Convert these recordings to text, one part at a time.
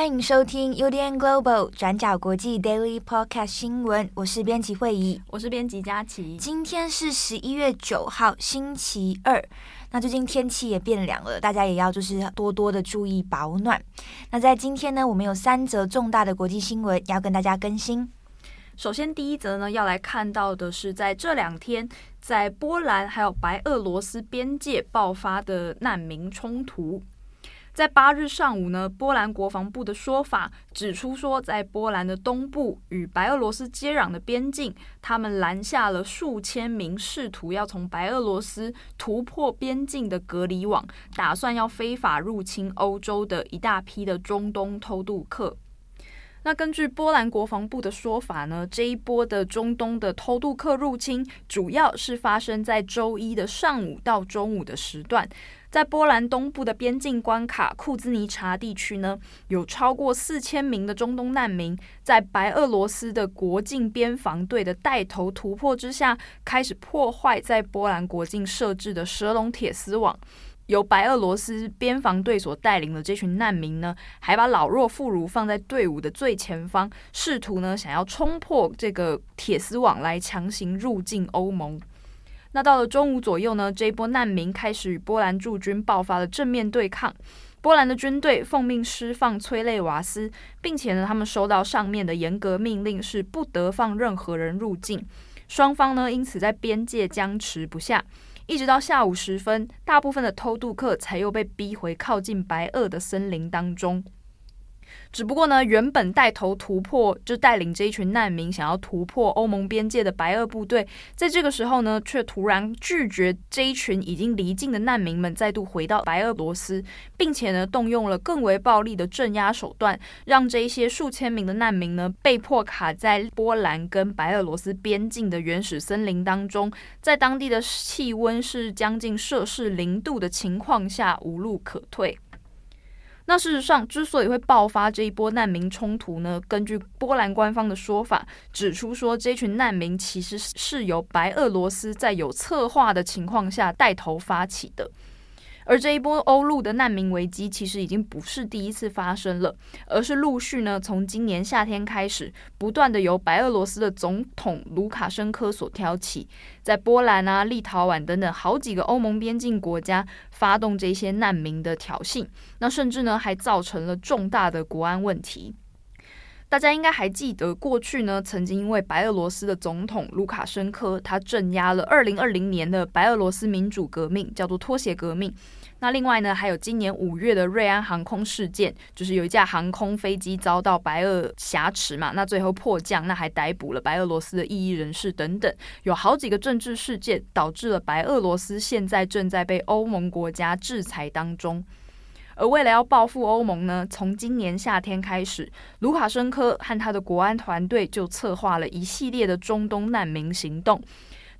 欢迎收听 UDN Global 转角国际 Daily Podcast 新闻。我是编辑惠仪，我是编辑佳琪。今天是十一月九号，星期二。那最近天气也变凉了，大家也要就是多多的注意保暖。那在今天呢，我们有三则重大的国际新闻要跟大家更新。首先，第一则呢，要来看到的是在这两天，在波兰还有白俄罗斯边界爆发的难民冲突。在八日上午呢，波兰国防部的说法指出说，在波兰的东部与白俄罗斯接壤的边境，他们拦下了数千名试图要从白俄罗斯突破边境的隔离网，打算要非法入侵欧洲的一大批的中东偷渡客。那根据波兰国防部的说法呢，这一波的中东的偷渡客入侵，主要是发生在周一的上午到中午的时段。在波兰东部的边境关卡库兹尼察地区呢，有超过四千名的中东难民，在白俄罗斯的国境边防队的带头突破之下，开始破坏在波兰国境设置的蛇龙铁丝网。由白俄罗斯边防队所带领的这群难民呢，还把老弱妇孺放在队伍的最前方，试图呢想要冲破这个铁丝网来强行入境欧盟。那到了中午左右呢，这一波难民开始与波兰驻军爆发了正面对抗。波兰的军队奉命释放催泪瓦斯，并且呢，他们收到上面的严格命令，是不得放任何人入境。双方呢，因此在边界僵持不下，一直到下午时分，大部分的偷渡客才又被逼回靠近白俄的森林当中。只不过呢，原本带头突破，就带领这一群难民想要突破欧盟边界的白俄部队，在这个时候呢，却突然拒绝这一群已经离境的难民们再度回到白俄罗斯，并且呢，动用了更为暴力的镇压手段，让这一些数千名的难民呢，被迫卡在波兰跟白俄罗斯边境的原始森林当中，在当地的气温是将近摄氏零度的情况下，无路可退。那事实上，之所以会爆发这一波难民冲突呢，根据波兰官方的说法，指出说这群难民其实是由白俄罗斯在有策划的情况下带头发起的。而这一波欧陆的难民危机其实已经不是第一次发生了，而是陆续呢从今年夏天开始，不断的由白俄罗斯的总统卢卡申科所挑起，在波兰啊、立陶宛等等好几个欧盟边境国家发动这些难民的挑衅，那甚至呢还造成了重大的国安问题。大家应该还记得，过去呢曾经因为白俄罗斯的总统卢卡申科他镇压了二零二零年的白俄罗斯民主革命，叫做脱鞋革命。那另外呢，还有今年五月的瑞安航空事件，就是有一架航空飞机遭到白俄挟持嘛，那最后迫降，那还逮捕了白俄罗斯的异议人士等等，有好几个政治事件，导致了白俄罗斯现在正在被欧盟国家制裁当中。而为了要报复欧盟呢，从今年夏天开始，卢卡申科和他的国安团队就策划了一系列的中东难民行动。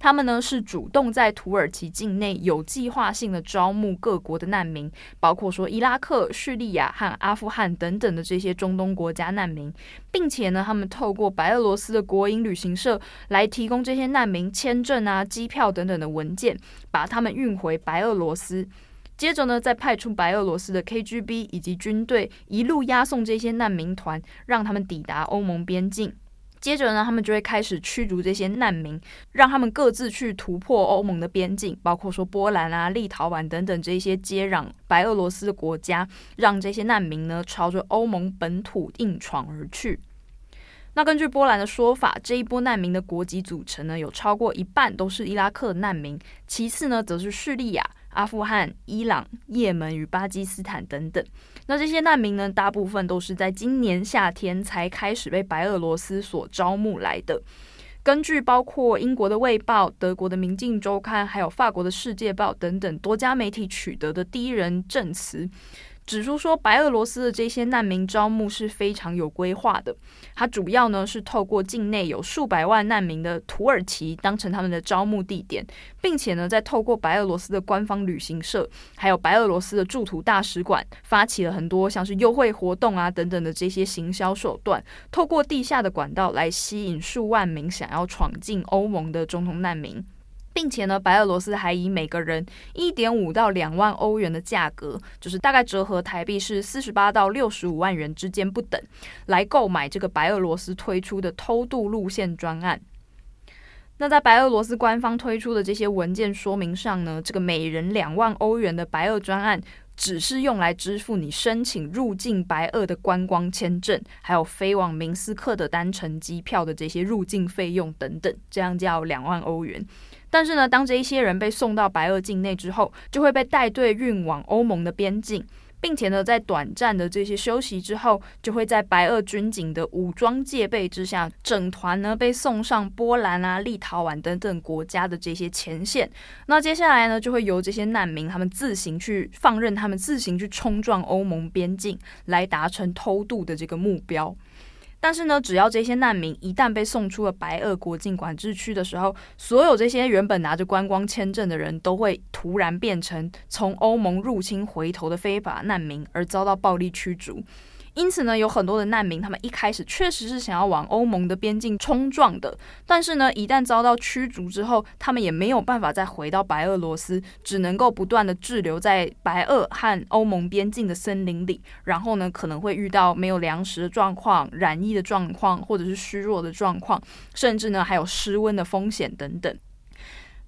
他们呢是主动在土耳其境内有计划性的招募各国的难民，包括说伊拉克、叙利亚和阿富汗等等的这些中东国家难民，并且呢，他们透过白俄罗斯的国营旅行社来提供这些难民签证啊、机票等等的文件，把他们运回白俄罗斯。接着呢，再派出白俄罗斯的 KGB 以及军队，一路押送这些难民团，让他们抵达欧盟边境。接着呢，他们就会开始驱逐这些难民，让他们各自去突破欧盟的边境，包括说波兰啊、立陶宛等等这些接壤白俄罗斯的国家，让这些难民呢朝着欧盟本土硬闯而去。那根据波兰的说法，这一波难民的国籍组成呢，有超过一半都是伊拉克难民，其次呢则是叙利亚。阿富汗、伊朗、也门与巴基斯坦等等，那这些难民呢，大部分都是在今年夏天才开始被白俄罗斯所招募来的。根据包括英国的《卫报》、德国的《明镜周刊》还有法国的《世界报》等等多家媒体取得的第一人证词，指出说，白俄罗斯的这些难民招募是非常有规划的。它主要呢是透过境内有数百万难民的土耳其当成他们的招募地点，并且呢再透过白俄罗斯的官方旅行社，还有白俄罗斯的驻土大使馆，发起了很多像是优惠活动啊等等的这些行销手段，透过地下的管道来吸引数万名想要闯进欧盟的中东难民。并且呢，白俄罗斯还以每个人一点五到两万欧元的价格，就是大概折合台币是四十八到六十五万元之间不等，来购买这个白俄罗斯推出的偷渡路线专案。那在白俄罗斯官方推出的这些文件说明上呢，这个每人两万欧元的白俄专案，只是用来支付你申请入境白俄的观光签证，还有飞往明斯克的单程机票的这些入境费用等等，这样叫两万欧元。但是呢，当这一些人被送到白俄境内之后，就会被带队运往欧盟的边境，并且呢，在短暂的这些休息之后，就会在白俄军警的武装戒备之下，整团呢被送上波兰啊、立陶宛等等国家的这些前线。那接下来呢，就会由这些难民他们自行去放任他们自行去冲撞欧盟边境，来达成偷渡的这个目标。但是呢，只要这些难民一旦被送出了白俄国境管制区的时候，所有这些原本拿着观光签证的人都会突然变成从欧盟入侵回头的非法难民，而遭到暴力驱逐。因此呢，有很多的难民，他们一开始确实是想要往欧盟的边境冲撞的，但是呢，一旦遭到驱逐之后，他们也没有办法再回到白俄罗斯，只能够不断的滞留在白俄和欧盟边境的森林里，然后呢，可能会遇到没有粮食的状况、染疫的状况，或者是虚弱的状况，甚至呢，还有失温的风险等等。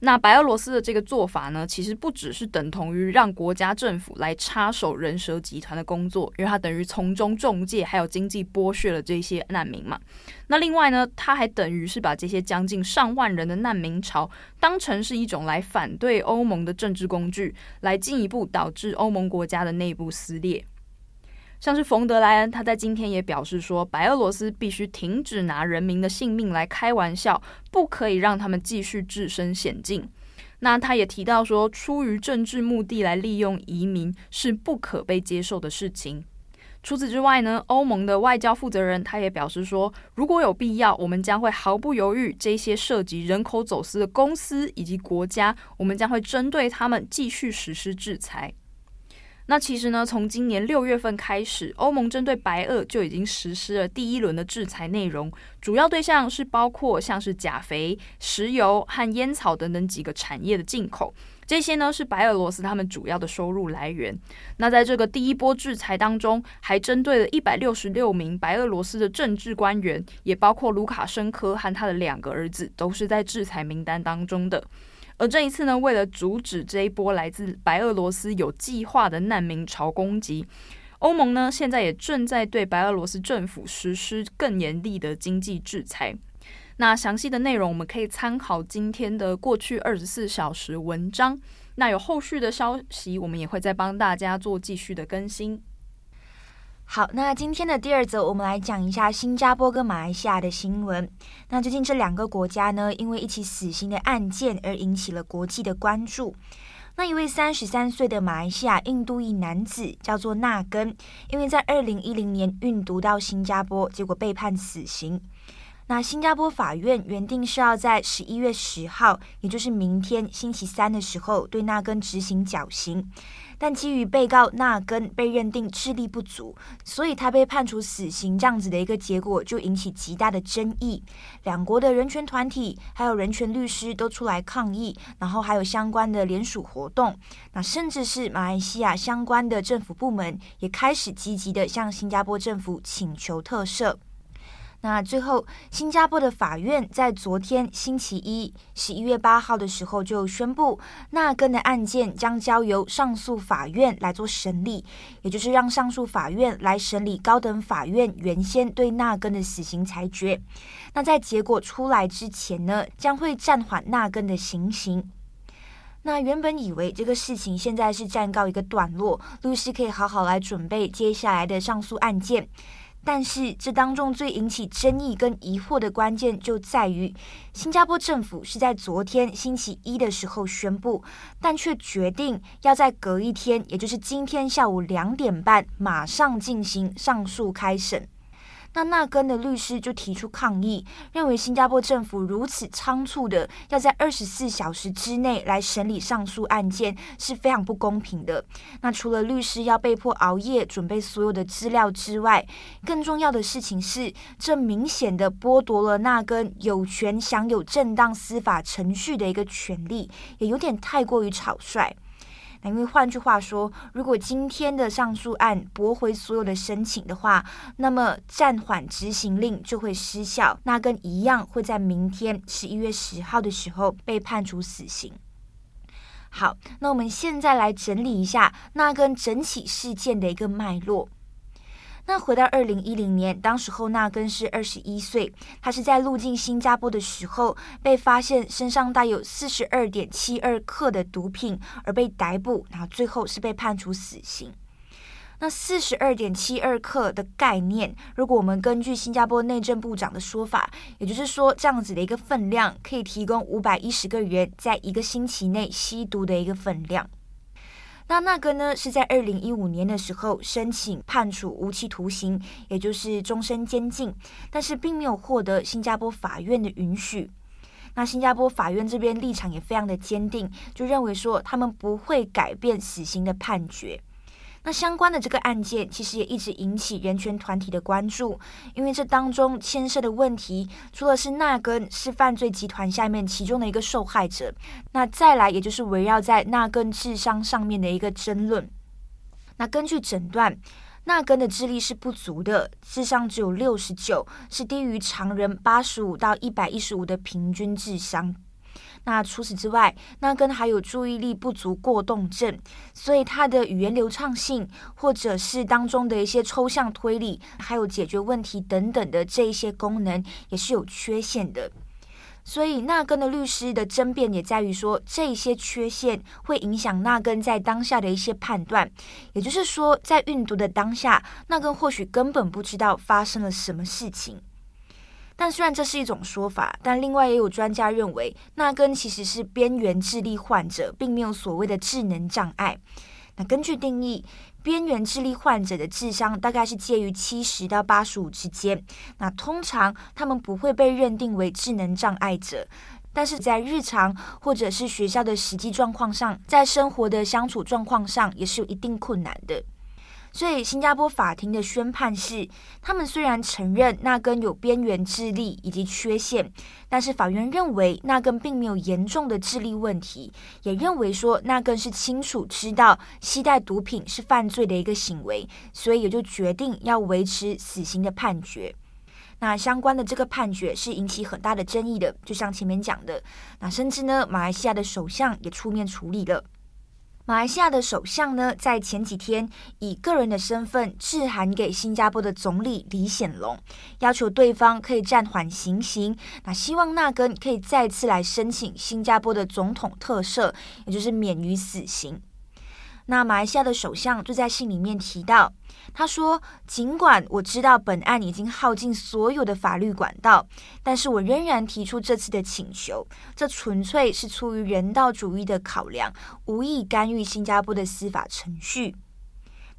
那白俄罗斯的这个做法呢，其实不只是等同于让国家政府来插手人蛇集团的工作，因为它等于从中中介，还有经济剥削了这些难民嘛。那另外呢，它还等于是把这些将近上万人的难民潮当成是一种来反对欧盟的政治工具，来进一步导致欧盟国家的内部撕裂。像是冯德莱恩，他在今天也表示说，白俄罗斯必须停止拿人民的性命来开玩笑，不可以让他们继续置身险境。那他也提到说，出于政治目的来利用移民是不可被接受的事情。除此之外呢，欧盟的外交负责人他也表示说，如果有必要，我们将会毫不犹豫，这些涉及人口走私的公司以及国家，我们将会针对他们继续实施制裁。那其实呢，从今年六月份开始，欧盟针对白俄就已经实施了第一轮的制裁内容，主要对象是包括像是钾肥、石油和烟草等等几个产业的进口，这些呢是白俄罗斯他们主要的收入来源。那在这个第一波制裁当中，还针对了一百六十六名白俄罗斯的政治官员，也包括卢卡申科和他的两个儿子，都是在制裁名单当中的。而这一次呢，为了阻止这一波来自白俄罗斯有计划的难民潮攻击，欧盟呢现在也正在对白俄罗斯政府实施更严厉的经济制裁。那详细的内容我们可以参考今天的过去二十四小时文章。那有后续的消息，我们也会再帮大家做继续的更新。好，那今天的第二则，我们来讲一下新加坡跟马来西亚的新闻。那最近这两个国家呢，因为一起死刑的案件而引起了国际的关注。那一位三十三岁的马来西亚印度裔男子叫做纳根，因为在二零一零年运毒到新加坡，结果被判死刑。那新加坡法院原定是要在十一月十号，也就是明天星期三的时候，对纳根执行绞刑。但基于被告纳根被认定智力不足，所以他被判处死刑，这样子的一个结果就引起极大的争议。两国的人权团体还有人权律师都出来抗议，然后还有相关的联署活动。那甚至是马来西亚相关的政府部门也开始积极的向新加坡政府请求特赦。那最后，新加坡的法院在昨天星期一十一月八号的时候就宣布，纳根的案件将交由上诉法院来做审理，也就是让上诉法院来审理高等法院原先对纳根的死刑裁决。那在结果出来之前呢，将会暂缓纳根的行刑。那原本以为这个事情现在是暂告一个段落，律师可以好好来准备接下来的上诉案件。但是这当中最引起争议跟疑惑的关键就在于，新加坡政府是在昨天星期一的时候宣布，但却决定要在隔一天，也就是今天下午两点半，马上进行上诉开审。那纳根的律师就提出抗议，认为新加坡政府如此仓促的要在二十四小时之内来审理上诉案件是非常不公平的。那除了律师要被迫熬夜准备所有的资料之外，更重要的事情是，这明显的剥夺了纳根有权享有正当司法程序的一个权利，也有点太过于草率。因为换句话说，如果今天的上诉案驳回所有的申请的话，那么暂缓执行令就会失效，那根一样会在明天十一月十号的时候被判处死刑。好，那我们现在来整理一下那跟整起事件的一个脉络。那回到二零一零年，当时候纳根是二十一岁，他是在入境新加坡的时候被发现身上带有四十二点七二克的毒品而被逮捕，然后最后是被判处死刑。那四十二点七二克的概念，如果我们根据新加坡内政部长的说法，也就是说这样子的一个分量，可以提供五百一十个人在一个星期内吸毒的一个分量。那那个呢，是在二零一五年的时候申请判处无期徒刑，也就是终身监禁，但是并没有获得新加坡法院的允许。那新加坡法院这边立场也非常的坚定，就认为说他们不会改变死刑的判决。那相关的这个案件，其实也一直引起人权团体的关注，因为这当中牵涉的问题，除了是纳根是犯罪集团下面其中的一个受害者，那再来也就是围绕在纳根智商上面的一个争论。那根据诊断，纳根的智力是不足的，智商只有六十九，是低于常人八十五到一百一十五的平均智商。那除此之外，纳根还有注意力不足过动症，所以他的语言流畅性，或者是当中的一些抽象推理，还有解决问题等等的这一些功能，也是有缺陷的。所以纳根的律师的争辩也在于说，这些缺陷会影响纳根在当下的一些判断，也就是说，在运毒的当下，纳根或许根本不知道发生了什么事情。但虽然这是一种说法，但另外也有专家认为，纳根其实是边缘智力患者，并没有所谓的智能障碍。那根据定义，边缘智力患者的智商大概是介于七十到八十五之间。那通常他们不会被认定为智能障碍者，但是在日常或者是学校的实际状况上，在生活的相处状况上，也是有一定困难的。所以，新加坡法庭的宣判是，他们虽然承认纳根有边缘智力以及缺陷，但是法院认为纳根并没有严重的智力问题，也认为说纳根是清楚知道携带毒品是犯罪的一个行为，所以也就决定要维持死刑的判决。那相关的这个判决是引起很大的争议的，就像前面讲的，那甚至呢，马来西亚的首相也出面处理了。马来西亚的首相呢，在前几天以个人的身份致函给新加坡的总理李显龙，要求对方可以暂缓行刑，那希望纳根可以再次来申请新加坡的总统特赦，也就是免于死刑。那马来西亚的首相就在信里面提到，他说：“尽管我知道本案已经耗尽所有的法律管道，但是我仍然提出这次的请求，这纯粹是出于人道主义的考量，无意干预新加坡的司法程序。”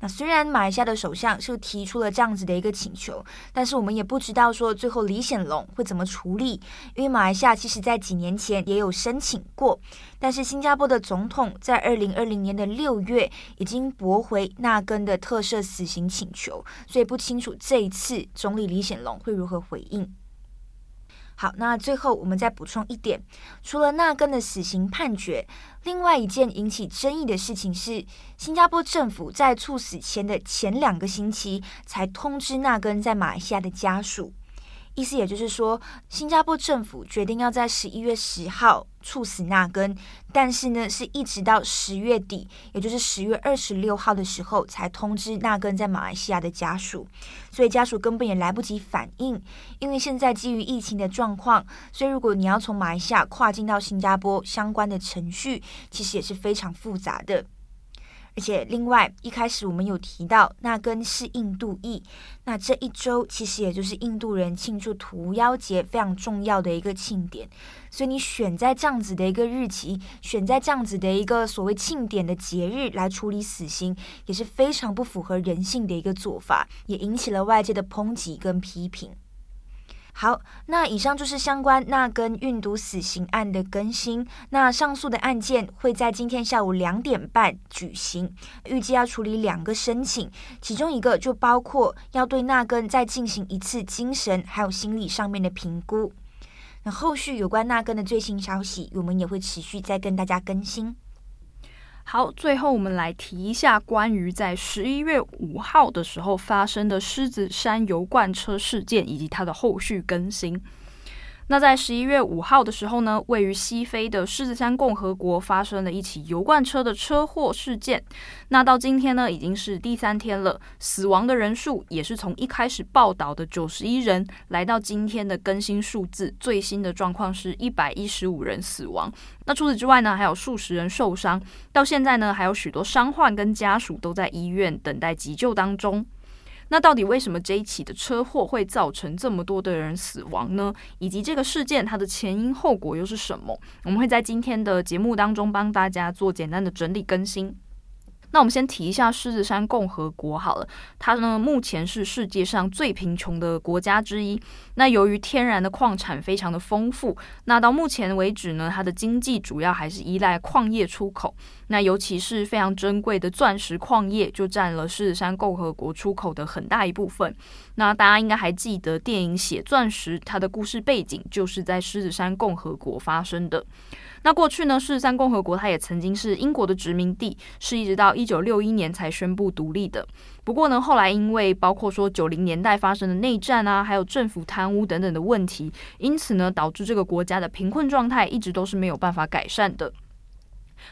那虽然马来西亚的首相是提出了这样子的一个请求，但是我们也不知道说最后李显龙会怎么处理，因为马来西亚其实在几年前也有申请过，但是新加坡的总统在二零二零年的六月已经驳回纳根的特赦死刑请求，所以不清楚这一次总理李显龙会如何回应。好，那最后我们再补充一点，除了纳根的死刑判决，另外一件引起争议的事情是，新加坡政府在猝死前的前两个星期才通知纳根在马来西亚的家属。意思也就是说，新加坡政府决定要在十一月十号处死纳根，但是呢，是一直到十月底，也就是十月二十六号的时候，才通知纳根在马来西亚的家属。所以家属根本也来不及反应，因为现在基于疫情的状况，所以如果你要从马来西亚跨境到新加坡，相关的程序其实也是非常复杂的。而且另外一开始我们有提到那根是印度裔，那这一周其实也就是印度人庆祝屠妖节非常重要的一个庆典，所以你选在这样子的一个日期，选在这样子的一个所谓庆典的节日来处理死刑，也是非常不符合人性的一个做法，也引起了外界的抨击跟批评。好，那以上就是相关纳根运毒死刑案的更新。那上诉的案件会在今天下午两点半举行，预计要处理两个申请，其中一个就包括要对纳根再进行一次精神还有心理上面的评估。那后续有关纳根的最新消息，我们也会持续再跟大家更新。好，最后我们来提一下关于在十一月五号的时候发生的狮子山油罐车事件以及它的后续更新。那在十一月五号的时候呢，位于西非的狮子山共和国发生了一起油罐车的车祸事件。那到今天呢，已经是第三天了，死亡的人数也是从一开始报道的九十一人，来到今天的更新数字，最新的状况是一百一十五人死亡。那除此之外呢，还有数十人受伤，到现在呢，还有许多伤患跟家属都在医院等待急救当中。那到底为什么这一起的车祸会造成这么多的人死亡呢？以及这个事件它的前因后果又是什么？我们会在今天的节目当中帮大家做简单的整理更新。那我们先提一下狮子山共和国好了，它呢目前是世界上最贫穷的国家之一。那由于天然的矿产非常的丰富，那到目前为止呢，它的经济主要还是依赖矿业出口。那尤其是非常珍贵的钻石矿业，就占了狮子山共和国出口的很大一部分。那大家应该还记得电影《血钻石》，它的故事背景就是在狮子山共和国发生的。那过去呢，是三共和国它也曾经是英国的殖民地，是一直到一九六一年才宣布独立的。不过呢，后来因为包括说九零年代发生的内战啊，还有政府贪污等等的问题，因此呢，导致这个国家的贫困状态一直都是没有办法改善的。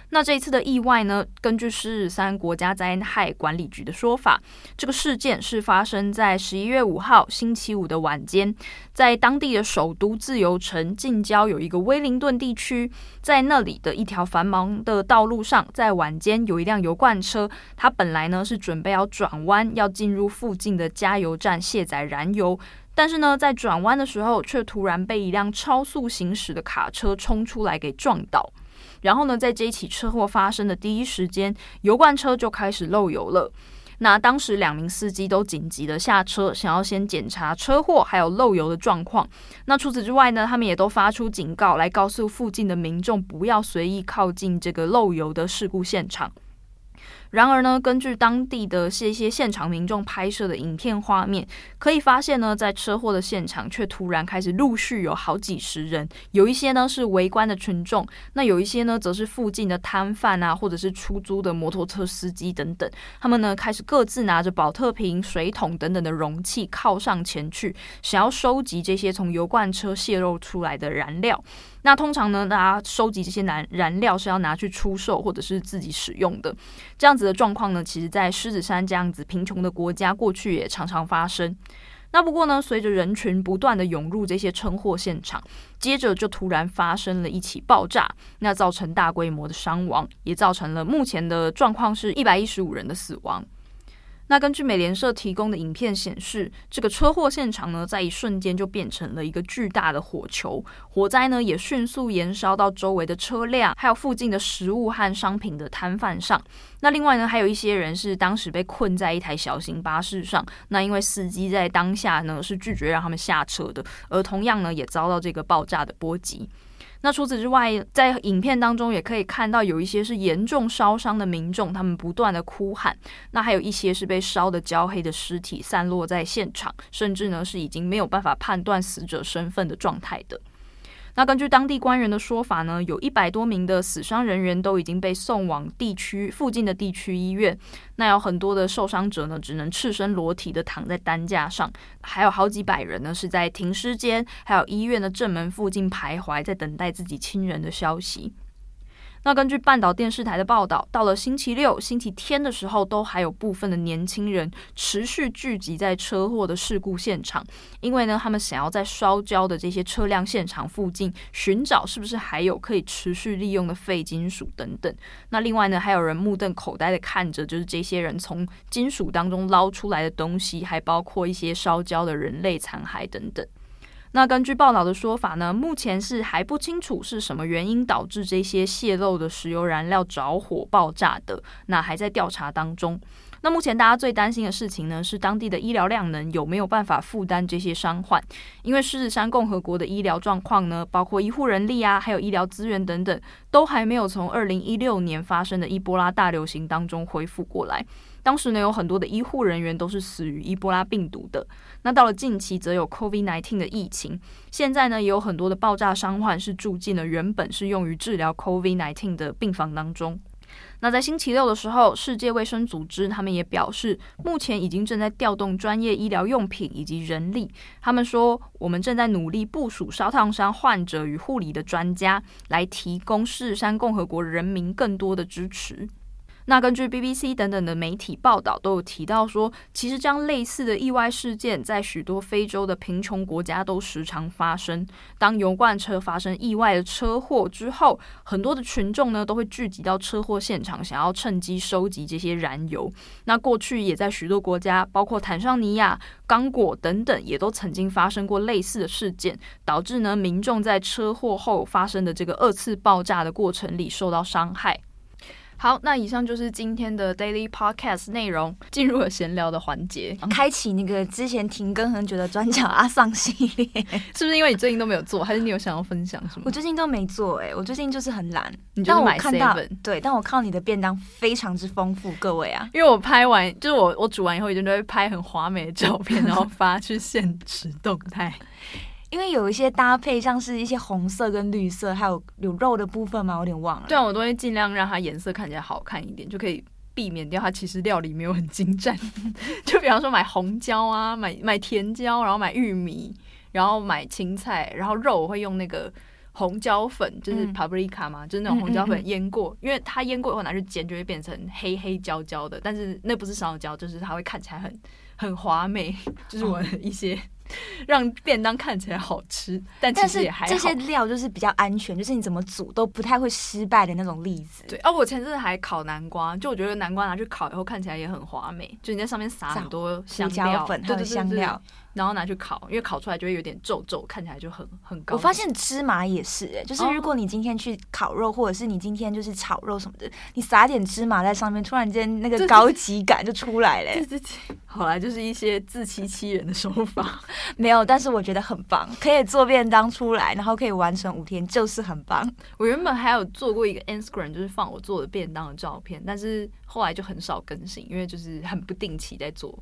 那这一次的意外呢，根据狮子山国家灾害管理局的说法，这个事件是发生在十一月五号星期五的晚间，在当地的首都自由城近郊有一个威灵顿地区，在那里的一条繁忙的道路上，在晚间有一辆油罐车，它本来呢是准备要转弯，要进入附近的加油站卸载燃油，但是呢在转弯的时候，却突然被一辆超速行驶的卡车冲出来给撞倒。然后呢，在这一起车祸发生的第一时间，油罐车就开始漏油了。那当时两名司机都紧急的下车，想要先检查车祸还有漏油的状况。那除此之外呢，他们也都发出警告，来告诉附近的民众不要随意靠近这个漏油的事故现场。然而呢，根据当地的这些现场民众拍摄的影片画面，可以发现呢，在车祸的现场却突然开始陆续有好几十人，有一些呢是围观的群众，那有一些呢则是附近的摊贩啊，或者是出租的摩托车司机等等，他们呢开始各自拿着宝特瓶、水桶等等的容器靠上前去，想要收集这些从油罐车泄漏出来的燃料。那通常呢，大家收集这些燃燃料是要拿去出售或者是自己使用的，这样子的状况呢，其实在狮子山这样子贫穷的国家，过去也常常发生。那不过呢，随着人群不断的涌入这些车祸现场，接着就突然发生了一起爆炸，那造成大规模的伤亡，也造成了目前的状况是一百一十五人的死亡。那根据美联社提供的影片显示，这个车祸现场呢，在一瞬间就变成了一个巨大的火球，火灾呢也迅速延烧到周围的车辆，还有附近的食物和商品的摊贩上。那另外呢，还有一些人是当时被困在一台小型巴士上，那因为司机在当下呢是拒绝让他们下车的，而同样呢也遭到这个爆炸的波及。那除此之外，在影片当中也可以看到有一些是严重烧伤的民众，他们不断的哭喊。那还有一些是被烧的焦黑的尸体散落在现场，甚至呢是已经没有办法判断死者身份的状态的。那根据当地官员的说法呢，有一百多名的死伤人员都已经被送往地区附近的地区医院。那有很多的受伤者呢，只能赤身裸体的躺在担架上，还有好几百人呢是在停尸间，还有医院的正门附近徘徊，在等待自己亲人的消息。那根据半岛电视台的报道，到了星期六、星期天的时候，都还有部分的年轻人持续聚集在车祸的事故现场，因为呢，他们想要在烧焦的这些车辆现场附近寻找是不是还有可以持续利用的废金属等等。那另外呢，还有人目瞪口呆的看着，就是这些人从金属当中捞出来的东西，还包括一些烧焦的人类残骸等等。那根据报道的说法呢，目前是还不清楚是什么原因导致这些泄漏的石油燃料着火爆炸的，那还在调查当中。那目前大家最担心的事情呢，是当地的医疗量能有没有办法负担这些伤患？因为狮子山共和国的医疗状况呢，包括医护人力啊，还有医疗资源等等，都还没有从二零一六年发生的伊波拉大流行当中恢复过来。当时呢，有很多的医护人员都是死于伊波拉病毒的。那到了近期，则有 COVID-19 的疫情。现在呢，也有很多的爆炸伤患是住进了原本是用于治疗 COVID-19 的病房当中。那在星期六的时候，世界卫生组织他们也表示，目前已经正在调动专业医疗用品以及人力。他们说，我们正在努力部署烧烫伤患者与护理的专家，来提供狮子山共和国人民更多的支持。那根据 BBC 等等的媒体报道，都有提到说，其实这样类似的意外事件，在许多非洲的贫穷国家都时常发生。当油罐车发生意外的车祸之后，很多的群众呢都会聚集到车祸现场，想要趁机收集这些燃油。那过去也在许多国家，包括坦桑尼亚、刚果等等，也都曾经发生过类似的事件，导致呢民众在车祸后发生的这个二次爆炸的过程里受到伤害。好，那以上就是今天的 Daily Podcast 内容，进入了闲聊的环节，开启那个之前停更很久的转角阿桑系列，是不是因为你最近都没有做，还是你有想要分享什么？我最近都没做、欸，哎，我最近就是很懒。你就是买 seven，对，但我看到你的便当非常之丰富，各位啊，因为我拍完，就是我我煮完以后，一定都会拍很华美的照片，然后发去现实动态。因为有一些搭配，像是一些红色跟绿色，还有有肉的部分嘛，我有点忘了。对啊，我都会尽量让它颜色看起来好看一点，就可以避免掉它其实料理没有很精湛。就比方说买红椒啊，买买甜椒，然后买玉米，然后买青菜，然后肉我会用那个红椒粉，就是 paprika 嘛，嗯、就是那种红椒粉腌过，嗯嗯嗯，因为它腌过以后拿去煎就会变成黑黑焦焦的，但是那不是烧焦，就是它会看起来很很华美，就是我的一些。让便当看起来好吃，但其实也还好。这些料就是比较安全，就是你怎么煮都不太会失败的那种例子。对，哦，我前阵子还烤南瓜，就我觉得南瓜拿去烤以后看起来也很华美，就你在上面撒很多香料粉，还有香料。然后拿去烤，因为烤出来就会有点皱皱，看起来就很很高。我发现芝麻也是、欸，哎，就是如果你今天去烤肉，或者是你今天就是炒肉什么的，你撒点芝麻在上面，突然间那个高级感就出来了、欸。对对对，好啦，就是一些自欺欺人的手法，没有，但是我觉得很棒，可以做便当出来，然后可以完成五天，就是很棒。我原本还有做过一个 Instagram，就是放我做的便当的照片，但是后来就很少更新，因为就是很不定期在做。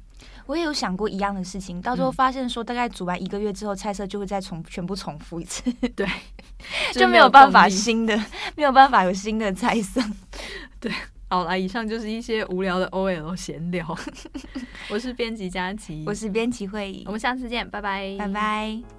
我也有想过一样的事情，到时候发现说大概煮完一个月之后，菜色就会再重全部重复一次，对，就没有办法新的，没有办法有新的菜色。对，好啦，以上就是一些无聊的 OL 闲聊。我是编辑佳琪，我是编辑慧仪，我们下次见，拜拜，拜拜。